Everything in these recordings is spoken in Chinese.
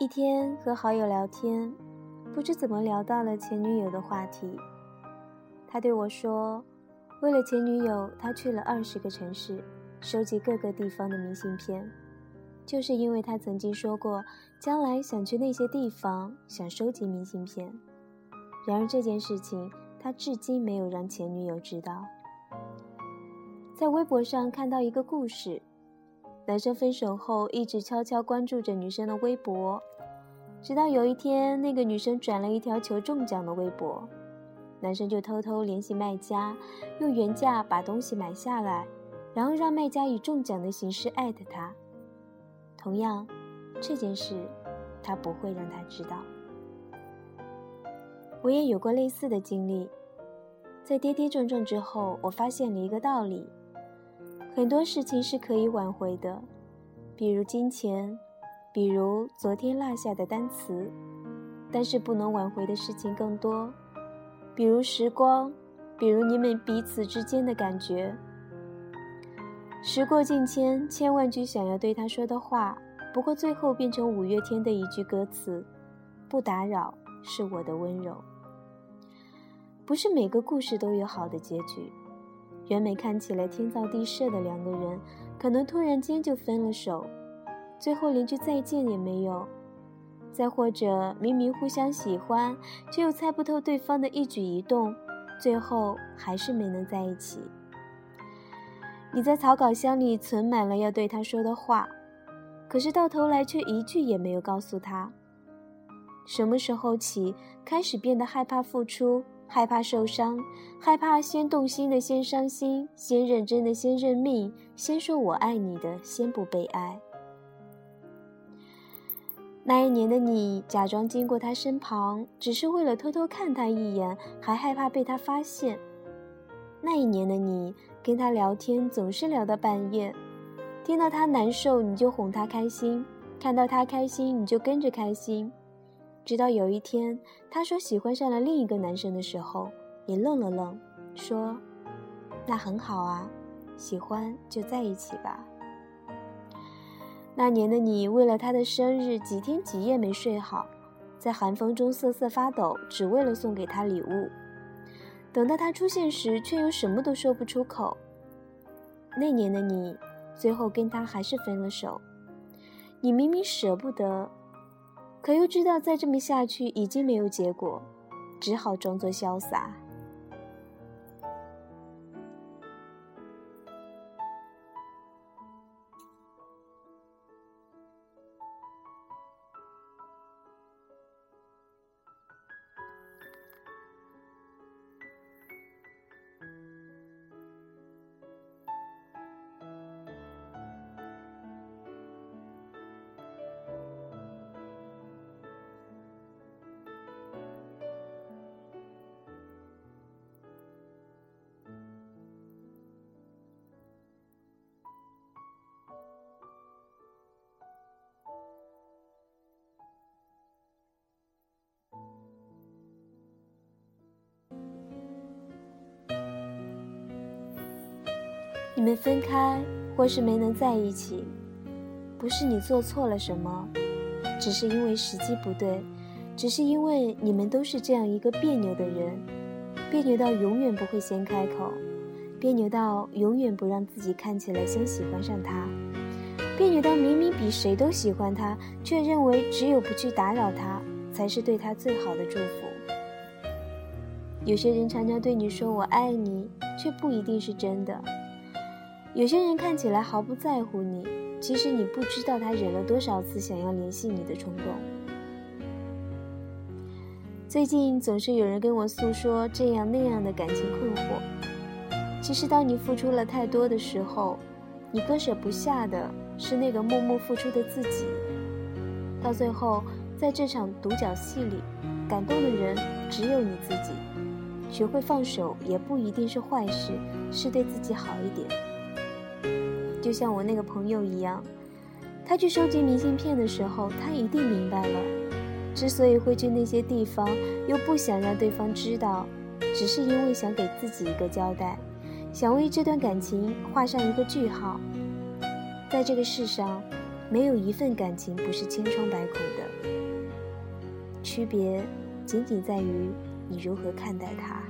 一天和好友聊天，不知怎么聊到了前女友的话题。他对我说：“为了前女友，他去了二十个城市，收集各个地方的明信片，就是因为他曾经说过，将来想去那些地方，想收集明信片。然而这件事情，他至今没有让前女友知道。”在微博上看到一个故事，男生分手后一直悄悄关注着女生的微博，直到有一天，那个女生转了一条求中奖的微博。男生就偷偷联系卖家，用原价把东西买下来，然后让卖家以中奖的形式艾特他。同样，这件事他不会让他知道。我也有过类似的经历，在跌跌撞撞之后，我发现了一个道理：很多事情是可以挽回的，比如金钱，比如昨天落下的单词，但是不能挽回的事情更多。比如时光，比如你们彼此之间的感觉。时过境迁，千万句想要对他说的话，不过最后变成五月天的一句歌词：“不打扰，是我的温柔。”不是每个故事都有好的结局。原本看起来天造地设的两个人，可能突然间就分了手，最后连句再见也没有。再或者，明明互相喜欢，却又猜不透对方的一举一动，最后还是没能在一起。你在草稿箱里存满了要对他说的话，可是到头来却一句也没有告诉他。什么时候起，开始变得害怕付出，害怕受伤，害怕先动心的先伤心，先认真的先认命，先说我爱你的先不被爱。那一年的你，假装经过他身旁，只是为了偷偷看他一眼，还害怕被他发现。那一年的你，跟他聊天总是聊到半夜，听到他难受你就哄他开心，看到他开心你就跟着开心。直到有一天，他说喜欢上了另一个男生的时候，你愣了愣，说：“那很好啊，喜欢就在一起吧。”那年的你，为了他的生日，几天几夜没睡好，在寒风中瑟瑟发抖，只为了送给他礼物。等到他出现时，却又什么都说不出口。那年的你，最后跟他还是分了手。你明明舍不得，可又知道再这么下去已经没有结果，只好装作潇洒。你们分开，或是没能在一起，不是你做错了什么，只是因为时机不对，只是因为你们都是这样一个别扭的人，别扭到永远不会先开口，别扭到永远不让自己看起来先喜欢上他，别扭到明明比谁都喜欢他，却认为只有不去打扰他，才是对他最好的祝福。有些人常常对你说“我爱你”，却不一定是真的。有些人看起来毫不在乎你，其实你不知道他忍了多少次想要联系你的冲动。最近总是有人跟我诉说这样那样的感情困惑。其实当你付出了太多的时候，你割舍不下的是那个默默付出的自己。到最后，在这场独角戏里，感动的人只有你自己。学会放手也不一定是坏事，是对自己好一点。就像我那个朋友一样，他去收集明信片的时候，他一定明白了，之所以会去那些地方，又不想让对方知道，只是因为想给自己一个交代，想为这段感情画上一个句号。在这个世上，没有一份感情不是千疮百孔的，区别仅仅在于你如何看待它。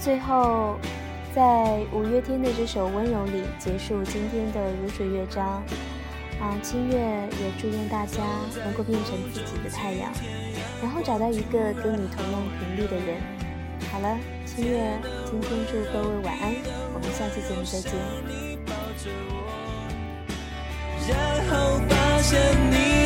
最后，在五月天的这首《温柔》里结束今天的如水乐章。啊，清月也祝愿大家能够变成自己的太阳，然后找到一个跟你同样频率的人。好了，清月，今天祝各位晚安，我们下期节目再见。然后发现你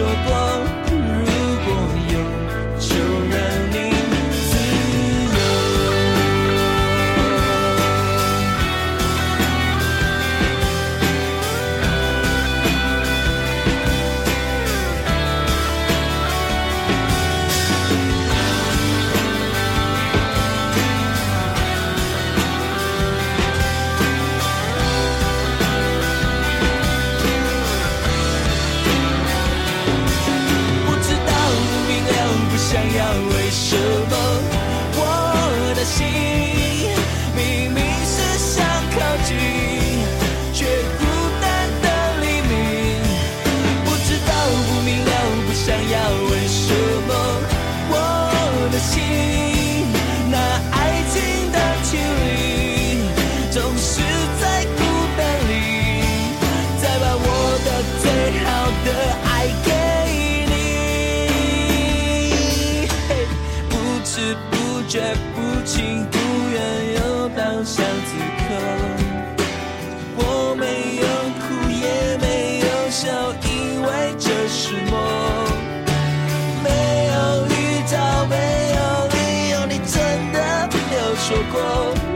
mucho 绝不情不愿又到巷子口，我没有哭也没有笑，因为这是梦。没有遇到，没有理由，你真的没有说过。